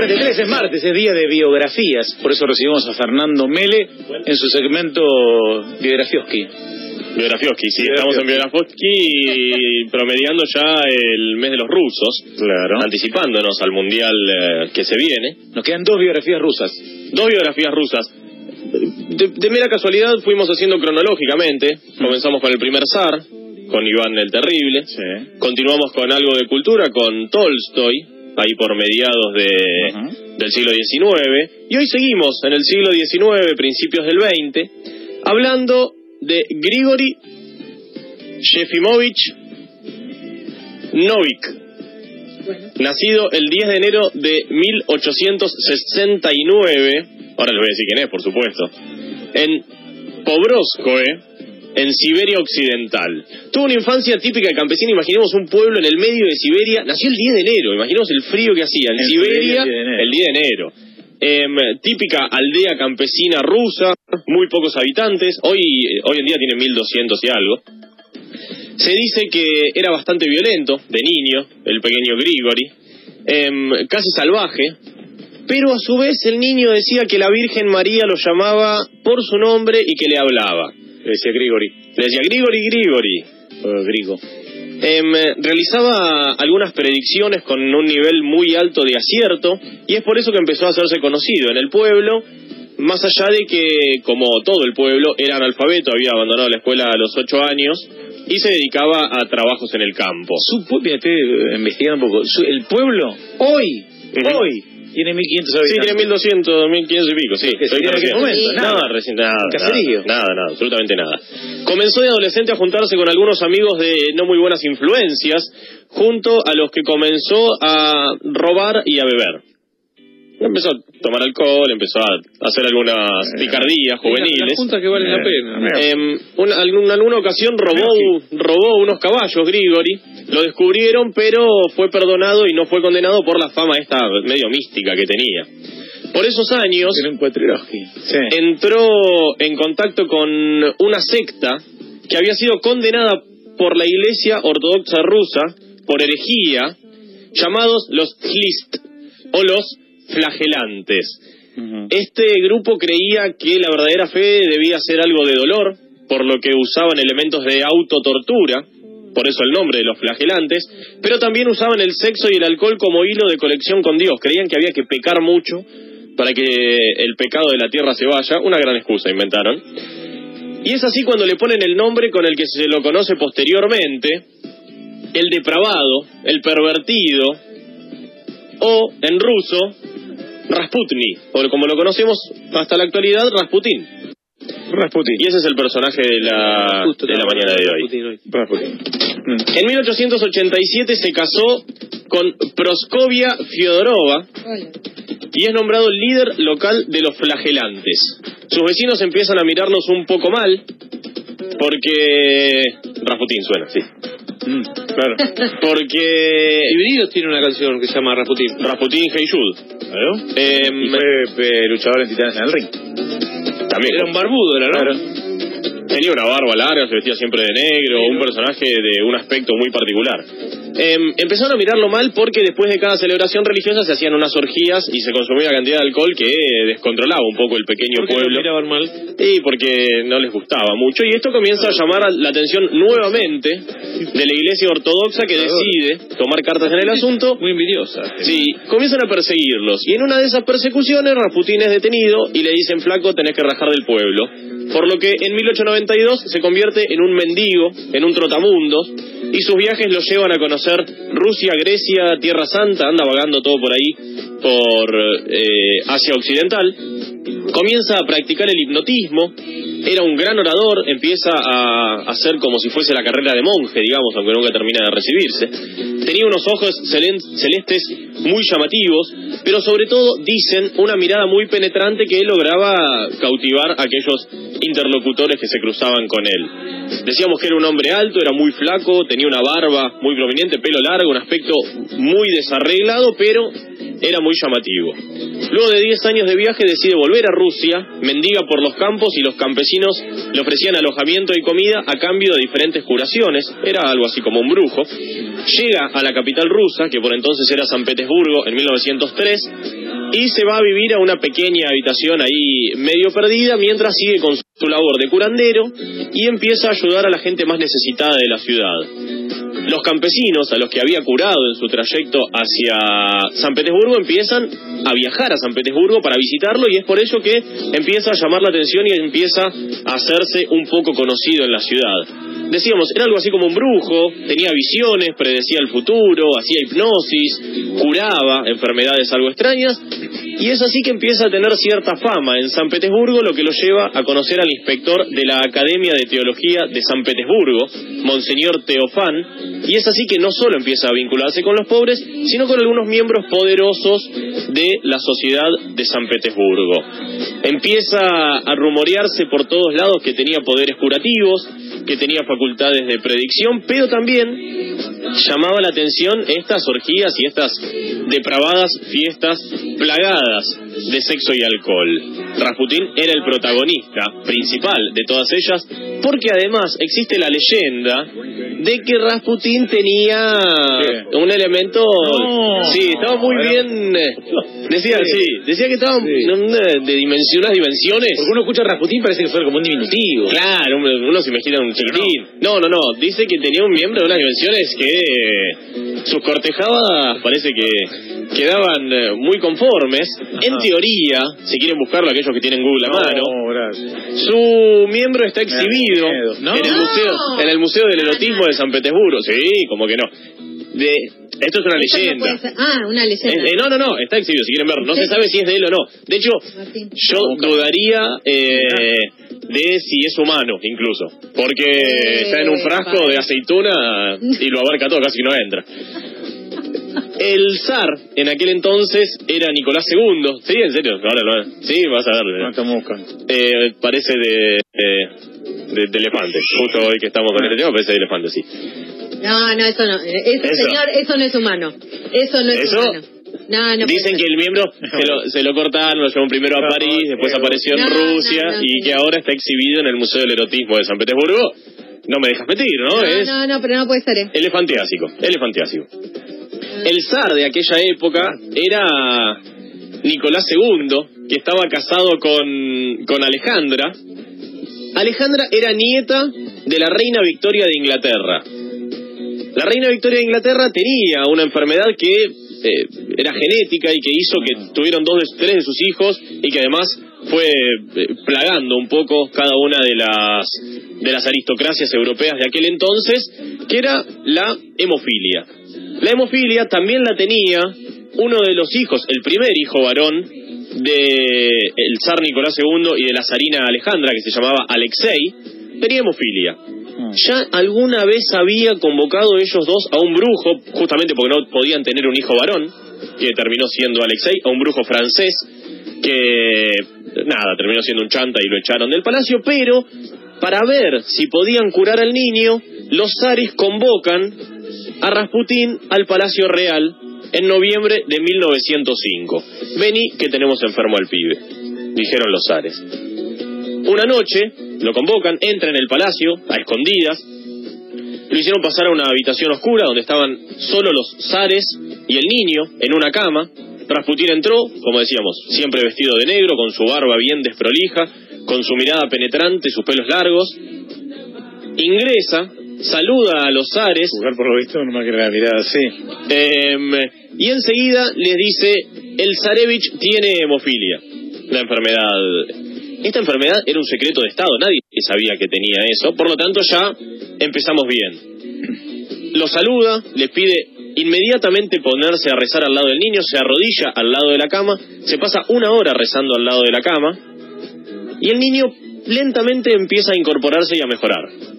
43 es martes, es día de biografías. Por eso recibimos a Fernando Mele en su segmento Biografioski. Biografioski, sí, estamos en Biografioski promediando ya el mes de los rusos. Claro. Anticipándonos al mundial eh, que se viene. Nos quedan dos biografías rusas. Dos biografías rusas. De, de mera casualidad fuimos haciendo cronológicamente. Comenzamos con el primer zar, con Iván el Terrible. Sí. Continuamos con algo de cultura, con Tolstoy, ahí por mediados de, del siglo XIX. Y hoy seguimos en el siglo XIX, principios del XX, hablando de Grigori Yefimovich Novik, nacido el 10 de enero de 1869, ahora les voy a decir quién es, por supuesto, en Pobroskoe, en Siberia Occidental. Tuvo una infancia típica de campesino, imaginemos un pueblo en el medio de Siberia, nació el 10 de enero, imaginemos el frío que hacía en En Siberia Siberia, el 10 de enero. el 10 de enero. Em, típica aldea campesina rusa, muy pocos habitantes, hoy, hoy en día tiene 1200 y algo. Se dice que era bastante violento de niño, el pequeño Grigori, em, casi salvaje, pero a su vez el niño decía que la Virgen María lo llamaba por su nombre y que le hablaba. Le decía Grigori. Le decía Grigori, Grigori. o Grigo. Em, realizaba algunas predicciones con un nivel muy alto de acierto y es por eso que empezó a hacerse conocido en el pueblo, más allá de que, como todo el pueblo, era analfabeto, había abandonado la escuela a los ocho años y se dedicaba a trabajos en el campo. Su eh, investigando un poco. Su- el pueblo, hoy, hoy, tiene 1500 Sí, habitantes. tiene 1200, 1500 y pico, sí. ¿Qué estoy sería en aquel recién. momento? Nada, Nada. recién, nada, caserío. nada, nada, nada, absolutamente nada. Comenzó de adolescente a juntarse con algunos amigos de no muy buenas influencias, junto a los que comenzó a robar y a beber. Empezó a tomar alcohol, empezó a hacer algunas picardías juveniles. Las juntas que valen la Eh, pena. Em, una, algún- alguna ocasión robó, robó unos caballos, Grigori. Lo descubrieron, pero fue perdonado y no fue condenado por la fama esta medio mística que tenía. Por esos años. Sí. entró en contacto con una secta que había sido condenada por la Iglesia Ortodoxa Rusa por herejía, llamados los Hlist o los flagelantes. Este grupo creía que la verdadera fe debía ser algo de dolor, por lo que usaban elementos de autotortura, por eso el nombre de los flagelantes, pero también usaban el sexo y el alcohol como hilo de conexión con Dios. Creían que había que pecar mucho para que el pecado de la tierra se vaya. Una gran excusa inventaron. Y es así cuando le ponen el nombre con el que se lo conoce posteriormente, el depravado, el pervertido, o en ruso, Rasputni, o como lo conocemos hasta la actualidad, Rasputin. Rasputin. Y ese es el personaje de la, Justo de la mañana de hoy. Hoy. Rasputin. Mm. En 1887 se casó con Proskovia Fyodorova y es nombrado líder local de los flagelantes. Sus vecinos empiezan a mirarlos un poco mal porque... Rasputin suena, sí. Mm, claro. Porque... Divididos tiene una canción que se llama Rasputin. Rasputin Hey Jude. Claro. Em, Y fue eh, luchador en Titanes en el ring. También Era un barbudo, era, ¿no? Claro. Tenía una barba larga, se vestía siempre de negro, un personaje de un aspecto muy particular. Em, empezaron a mirarlo mal porque después de cada celebración religiosa se hacían unas orgías y se consumía una cantidad de alcohol que descontrolaba un poco el pequeño ¿Por qué lo pueblo. miraban mal? Y porque no les gustaba mucho. Y esto comienza a llamar la atención nuevamente de la iglesia ortodoxa que decide tomar cartas en el asunto Muy envidiosa. Sí, comienzan a perseguirlos. Y en una de esas persecuciones, Rasputín es detenido y le dicen, flaco, tenés que rajar del pueblo. Por lo que en 1892 se convierte en un mendigo, en un trotamundos, y sus viajes lo llevan a conocer Rusia, Grecia, Tierra Santa, anda vagando todo por ahí, por eh, Asia Occidental. Comienza a practicar el hipnotismo, era un gran orador, empieza a hacer como si fuese la carrera de monje, digamos, aunque nunca termina de recibirse. Tenía unos ojos celestes muy llamativos, pero sobre todo, dicen, una mirada muy penetrante que lograba cautivar a aquellos interlocutores que se cruzaban con él. Decíamos que era un hombre alto, era muy flaco, tenía una barba muy prominente, pelo largo, un aspecto muy desarreglado, pero era muy llamativo. Luego de 10 años de viaje decide volver a Rusia, mendiga por los campos y los campesinos le ofrecían alojamiento y comida a cambio de diferentes curaciones, era algo así como un brujo. Llega a la capital rusa, que por entonces era San Petersburgo, en 1903, y se va a vivir a una pequeña habitación ahí medio perdida mientras sigue con su labor de curandero y empieza a ayudar a la gente más necesitada de la ciudad. Los campesinos a los que había curado en su trayecto hacia San Petersburgo empiezan a viajar a San Petersburgo para visitarlo y es por ello que empieza a llamar la atención y empieza a hacerse un poco conocido en la ciudad. Decíamos, era algo así como un brujo, tenía visiones, predecía el futuro, hacía hipnosis, curaba enfermedades algo extrañas, y es así que empieza a tener cierta fama en San Petersburgo, lo que lo lleva a conocer al inspector de la Academia de Teología de San Petersburgo, Monseñor Teofán, y es así que no solo empieza a vincularse con los pobres, sino con algunos miembros poderosos de la sociedad de San Petersburgo. Empieza a rumorearse por todos lados que tenía poderes curativos, que tenía facultades de predicción, pero también llamaba la atención estas orgías y estas depravadas fiestas plagadas de sexo y alcohol. Rasputín era el protagonista principal de todas ellas, porque además existe la leyenda de que Rasputín tenía un elemento... Sí, estaba muy bien... Decía, sí, decía que estaba de dimensiones, unas dimensiones... Porque uno escucha Rasputín parece que fue como un diminutivo. Claro, uno, se imagina un chiquitín. No. no, no, dice que tenía un miembro de unas dimensiones que sus cortejadas parece que quedaban eh, muy conformes. En teoría, si quieren buscarlo aquellos que tienen Google a mano, su miembro está exhibido en el museo en el museo del erotismo de San Petersburgo. Sí, como que no. De, esto es una leyenda. ah, una leyenda. Eh, no, no, no, está exhibido, si quieren verlo. No se sabe si es de él o no. De hecho, yo dudaría eh, de si es humano, incluso. Porque está en un frasco de aceituna y lo abarca todo, casi no entra. El zar en aquel entonces era Nicolás II. Sí, en serio, ahora lo Sí, vas a ver. Eh, parece de, de, de, elefante. Justo hoy que estamos con este tema, parece de elefante, sí. No, no, eso no. eso. señor, eso no es humano. Eso no es humano. No, no Dicen que el miembro se lo, se lo cortaron, lo llevaron primero a París, después apareció en Rusia y que ahora está exhibido en el Museo del Erotismo de San Petersburgo. No me dejas mentir, ¿no? No, es no, no, pero no puede ser. ¿eh? Elefantiásico, elefantiásico. El zar de aquella época era Nicolás II, que estaba casado con, con Alejandra. Alejandra era nieta de la reina Victoria de Inglaterra. La reina Victoria de Inglaterra tenía una enfermedad que eh, era genética y que hizo que tuvieron dos de tres de sus hijos y que además fue eh, plagando un poco cada una de las de las aristocracias europeas de aquel entonces, que era la hemofilia. La hemofilia también la tenía uno de los hijos, el primer hijo varón de el zar Nicolás II y de la zarina Alejandra, que se llamaba Alexei, tenía hemofilia. Ya alguna vez había convocado ellos dos a un brujo, justamente porque no podían tener un hijo varón, que terminó siendo Alexei, a un brujo francés, que nada, terminó siendo un chanta y lo echaron del palacio, pero para ver si podían curar al niño, los zares convocan a Rasputín al Palacio Real en noviembre de 1905. Vení que tenemos enfermo al pibe, dijeron los zares. Una noche lo convocan, entra en el palacio a escondidas, lo hicieron pasar a una habitación oscura donde estaban solo los zares y el niño en una cama. Rasputín entró, como decíamos, siempre vestido de negro, con su barba bien desprolija, con su mirada penetrante, sus pelos largos. Ingresa, saluda a los zares. Jugar por lo visto, no que la mirada así. Em, y enseguida les dice, el zarevich tiene hemofilia, la enfermedad. Esta enfermedad era un secreto de Estado, nadie sabía que tenía eso, por lo tanto ya empezamos bien. Lo saluda, le pide inmediatamente ponerse a rezar al lado del niño, se arrodilla al lado de la cama, se pasa una hora rezando al lado de la cama, y el niño lentamente empieza a incorporarse y a mejorar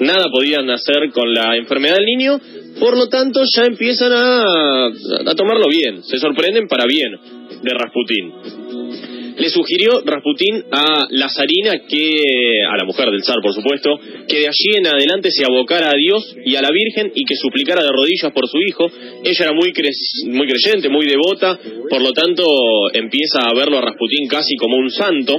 nada podían hacer con la enfermedad del niño, por lo tanto ya empiezan a, a tomarlo bien, se sorprenden para bien de Rasputín. Le sugirió Rasputín a la zarina que, a la mujer del zar por supuesto, que de allí en adelante se abocara a Dios y a la Virgen y que suplicara de rodillas por su hijo. Ella era muy, muy creyente, muy devota, por lo tanto empieza a verlo a Rasputín casi como un santo.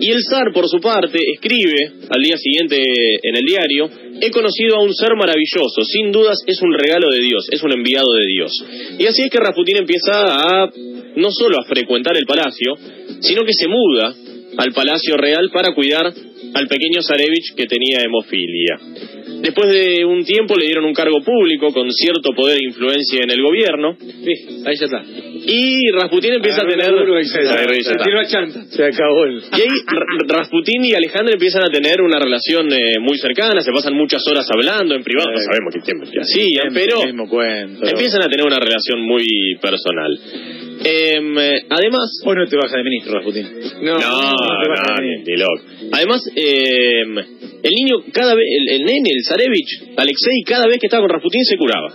Y el zar, por su parte, escribe al día siguiente en el diario, he conocido a un ser maravilloso, sin dudas es un regalo de Dios, es un enviado de Dios. Y así es que Rasputín empieza a no solo a frecuentar el palacio, sino que se muda al Palacio Real para cuidar al pequeño Zarevich que tenía hemofilia. Después de un tiempo le dieron un cargo público con cierto poder e influencia en el gobierno. Sí, ahí ya está. Y Rasputín empieza a tener... Se acabó el... Y ahí Rasputín y Alejandra empiezan a tener una relación eh, muy cercana, se pasan muchas horas hablando en privado, no Eh, sabemos qué tiempo que hacían, pero el mismo cuento. empiezan a tener una relación muy personal. Em, eh, además... Hoy no te baja de ministro, Rasputín. No, no, loco. Además, eh, el niño, cada vez, el, el nene, el Zarevich, Alexei, cada vez que estaba con Rasputín se curaba.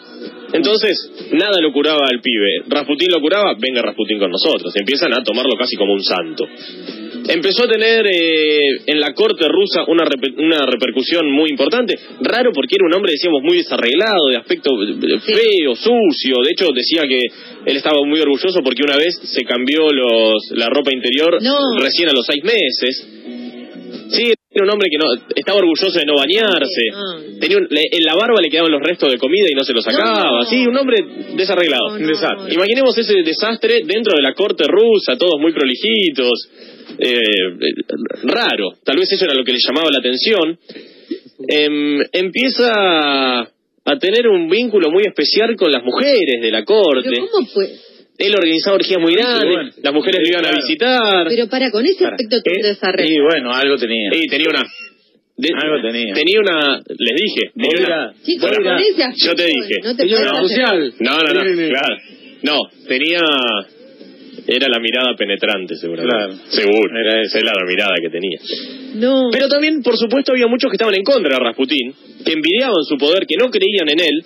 Entonces, nada lo curaba al pibe. Rasputín lo curaba, venga Rasputín con nosotros. Empiezan a tomarlo casi como un santo. Empezó a tener eh, en la corte rusa una, una repercusión muy importante. Raro porque era un hombre, decíamos, muy desarreglado, de aspecto eh, feo, sucio. De hecho, decía que él estaba muy orgulloso porque una vez se cambió los, la ropa interior No. recién a los seis meses. Sí, era un hombre que no estaba orgulloso de no bañarse. Ah. Tenía un- le- en la barba le quedaban los restos de comida y no se los sacaba. No. Sí, un hombre desarreglado. Desastre. Imaginemos ese desastre dentro de la corte rusa, todos muy prolijitos, eh, raro. Tal vez eso era lo que le llamaba la atención. Em, empieza a tener un vínculo muy especial con las mujeres de la corte. Pero ¿cómo fue? Él organizaba orgías muy grandes, bueno. las mujeres lo iban a visitar. Pero para, con ese Para. aspecto tan Eh, desarreglado. Y bueno, algo tenía. Y tenía una... de- Algo tenía. Tenía una... Les dije. Tenía una- Chicos, con ese aspecto, yo te dije. No te social. No, no, no, Sí, sí, sí. claro. No, tenía... Era la mirada penetrante, seguramente. Claro. Seguro. Era esa era la mirada que tenía. No. Pero también, por supuesto, había muchos que estaban en contra de Rasputín, que envidiaban su poder, que no creían en él,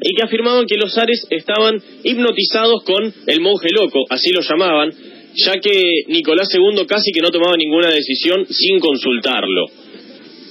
y que afirmaban que los zares estaban hipnotizados con el monje loco, así lo llamaban, ya que Nicolás II casi que no tomaba ninguna decisión sin consultarlo.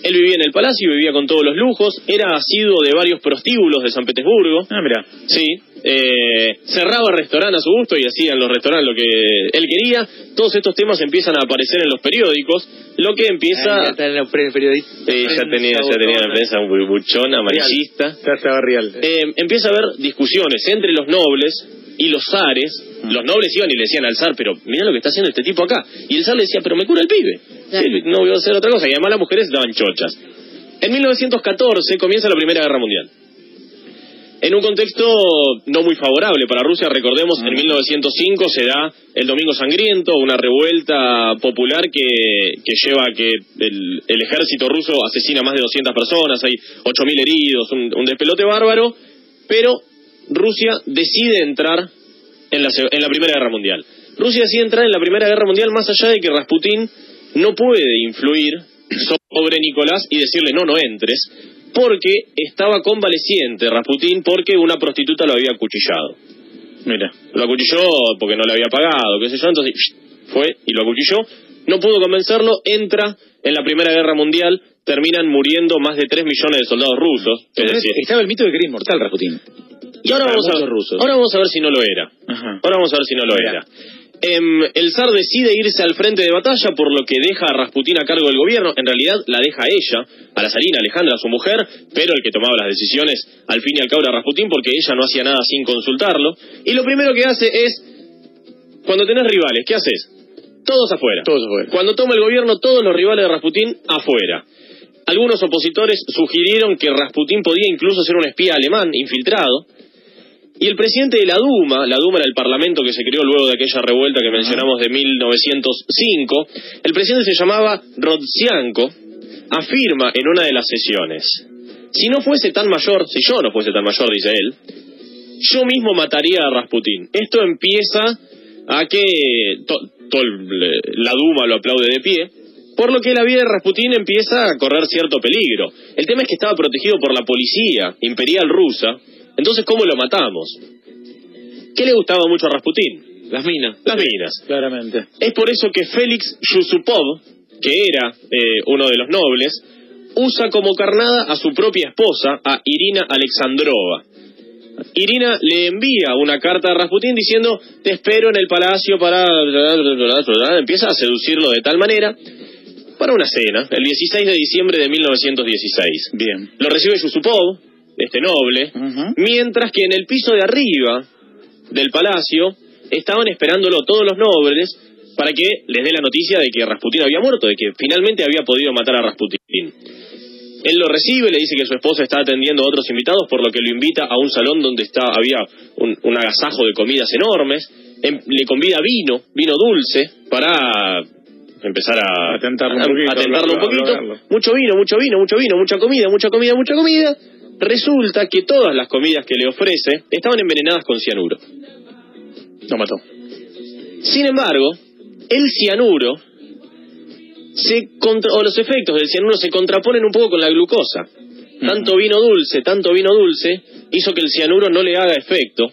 Él vivía en el palacio, vivía con todos los lujos, era asiduo de varios prostíbulos de San Petersburgo, Ah, mira. Sí, eh, cerraba restaurantes a su gusto y hacían los restaurantes lo que él quería. Todos estos temas empiezan a aparecer en los periódicos, lo que empieza... Ahí ya en la pre- periodista. Eh, ya tenía, ya tenía la prensa un buchón amarillista. Ya estaba real. Eh, empieza a haber discusiones entre los nobles y los zares. Los nobles iban y le decían al zar, pero mira lo que está haciendo este tipo acá. Y el zar le decía, pero me cura el pibe. Sí, no voy a hacer otra cosa. Y además las mujeres daban chochas. En 1914 comienza la Primera Guerra Mundial. En un contexto no muy favorable para Rusia, recordemos, en 1905 se da el Domingo Sangriento, una revuelta popular que, que lleva a que el, el ejército ruso asesina a más de 200 personas, hay 8.000 heridos, un, un despelote bárbaro, pero Rusia decide entrar en la, en la Primera Guerra Mundial. Rusia decide entrar en la Primera Guerra Mundial más allá de que Rasputín no puede influir sobre Nicolás y decirle no, no entres, porque estaba convaleciente Rasputín porque una prostituta lo había acuchillado. Mira. Lo acuchilló porque no le había pagado, qué sé yo, entonces fue y lo acuchilló. No pudo convencerlo, entra en la Primera Guerra Mundial, terminan muriendo más de 3 millones de soldados rusos. Es decir, Estaba el mito de que era inmortal, Rasputín. Y ahora vamos, a, muchos rusos. ahora vamos a ver si no lo era. Ajá. Ahora vamos a ver si no lo Mira. era. Em, el zar decide irse al frente de batalla, por lo que deja a Rasputín a cargo del gobierno. En realidad la deja a ella, a la zarina Alejandra, a su mujer, pero el que tomaba las decisiones al fin y al cabo era Rasputín, porque ella no hacía nada sin consultarlo. Y lo primero que hace es, cuando tenés rivales, ¿qué haces? Todos afuera. Todos afuera. Cuando toma el gobierno, todos los rivales de Rasputín afuera. Algunos opositores sugirieron que Rasputín podía incluso ser un espía alemán infiltrado. Y el presidente de la Duma, la Duma era el parlamento que se creó luego de aquella revuelta que mencionamos de 1905, el presidente se llamaba Rodzianko, afirma en una de las sesiones, si no fuese tan mayor, si yo no fuese tan mayor, dice él, yo mismo mataría a Rasputín. Esto empieza a que to- to- la Duma lo aplaude de pie, por lo que la vida de Rasputín empieza a correr cierto peligro. El tema es que estaba protegido por la policía imperial rusa, entonces ¿cómo lo matamos? ¿Qué le gustaba mucho a Rasputín? Las minas. Las minas. Claramente. Es por eso que Félix Yusupov, que era eh, uno de los nobles, usa como carnada a su propia esposa, a Irina Alexandrova. Irina le envía una carta a Rasputín diciendo, te espero en el palacio para... Empieza a seducirlo de tal manera para una cena, el 16 de diciembre de 1916. Bien. Lo recibe Yusupov, este noble, mientras que en el piso de arriba del palacio estaban esperándolo todos los nobles para que les dé la noticia de que Rasputín había muerto, de que finalmente había podido matar a Rasputín. Él lo recibe, le dice que su esposa está atendiendo a otros invitados, por lo que lo invita a un salón donde está, había un, un agasajo de comidas enormes. Em- le convida vino, vino dulce, para empezar a A tentarlo un a- poquito, un poquito. Mucho vino, mucho vino, mucho vino, mucha comida, mucha comida, mucha comida. Resulta que todas las comidas que le ofrece estaban envenenadas con cianuro. Lo mató. Sin embargo, el cianuro se contra- o los efectos del cianuro se contraponen un poco con la glucosa. Tanto vino dulce, tanto vino dulce hizo que el cianuro no le haga efecto.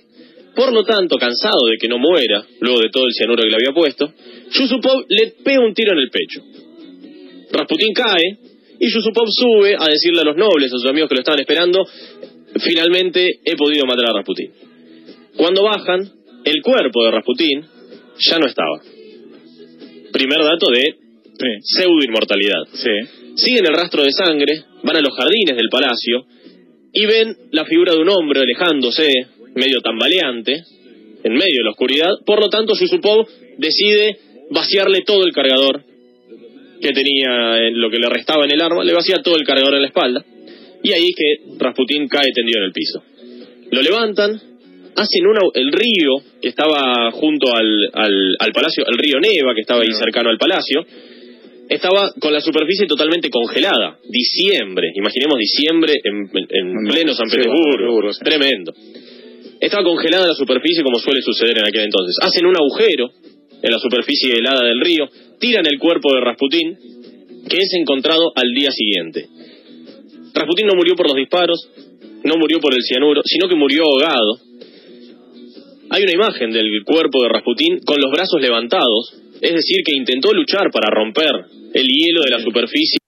Por lo tanto, cansado de que no muera, luego de todo el cianuro que le había puesto, Yusupov le pega un tiro en el pecho. Rasputín cae y Yusupov sube a decirle a los nobles, a sus amigos que lo estaban esperando, finalmente he podido matar a Rasputín. Cuando bajan, el cuerpo de Rasputín ya no estaba. Primer dato de Sí. pseudo inmortalidad. Sí. Siguen el rastro de sangre, van a los jardines del palacio y ven la figura de un hombre alejándose, medio tambaleante, en medio de la oscuridad. Por lo tanto, Yusupov decide vaciarle todo el cargador que tenía, en lo que le restaba en el arma, le vacía todo el cargador en la espalda. Y ahí es que Rasputín cae tendido en el piso. Lo levantan, hacen una, el río que estaba junto al, al, al palacio, el río Neva, que estaba ahí cercano al palacio, estaba con la superficie totalmente congelada. Diciembre, imaginemos diciembre en, en No, pleno San Petersburgo. Tremendo. Estaba congelada la superficie como suele suceder en aquel entonces. Hacen un agujero en la superficie helada del río, tiran el cuerpo de Rasputín, que es encontrado al día siguiente. Rasputín no murió por los disparos, no murió por el cianuro, sino que murió ahogado. Hay una imagen del cuerpo de Rasputín con los brazos levantados, es decir, que intentó luchar para romper el hielo de la superficie